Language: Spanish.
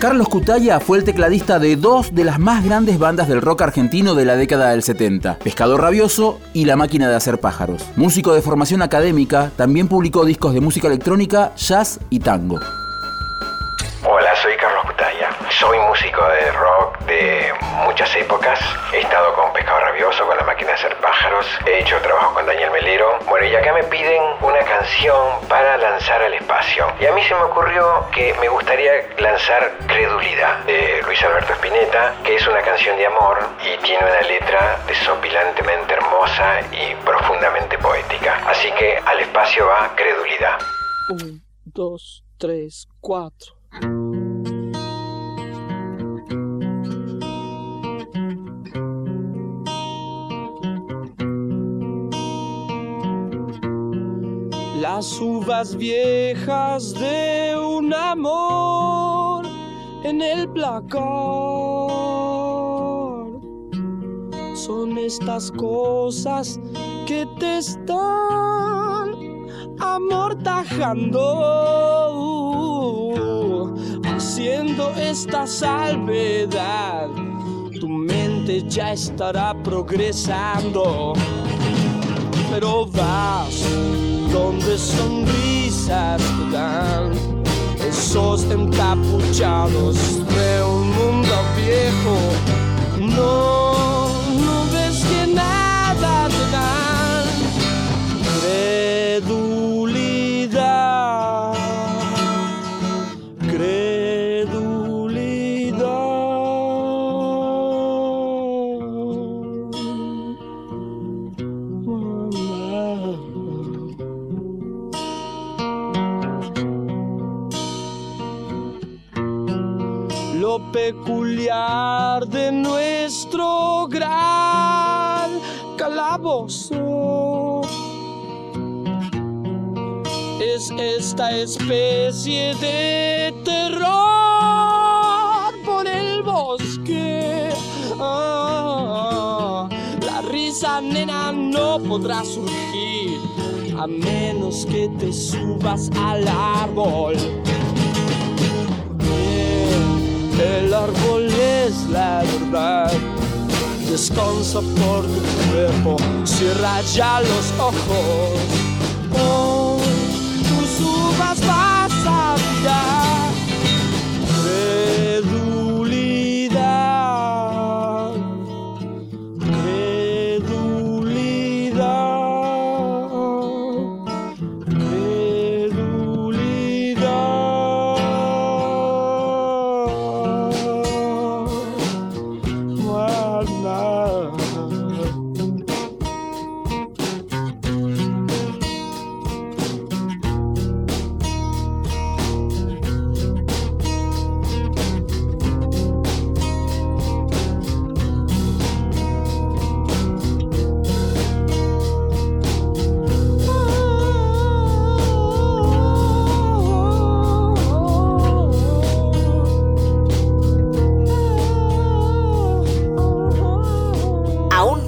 Carlos Cutaya fue el tecladista de dos de las más grandes bandas del rock argentino de la década del 70, Pescador Rabioso y La Máquina de Hacer Pájaros. Músico de formación académica, también publicó discos de música electrónica, jazz y tango. Hola, soy Carlos Cutaya. Soy músico de rock de muchas épocas. He estado con Pescado Rabioso, con la máquina de hacer pájaros. He hecho trabajo con Daniel Melero. Bueno, y acá me piden una canción para lanzar al espacio. Y a mí se me ocurrió que me gustaría lanzar Credulidad de Luis Alberto Spinetta, que es una canción de amor y tiene una letra desopilantemente hermosa y profundamente poética. Así que al espacio va Credulidad. Un, dos, tres, cuatro. Las uvas viejas de un amor en el placar son estas cosas que te están amortajando, haciendo esta salvedad. Tu mente ya estará progresando, pero vas donde sonrisas te dan esos encapuchados lo peculiar de nuestro gran calabozo. Es esta especie de terror por el bosque. Ah, la risa, nena, no podrá surgir a menos que te subas al árbol. El árbol es la verdad. Descansa por tu cuerpo, cierra ya los ojos.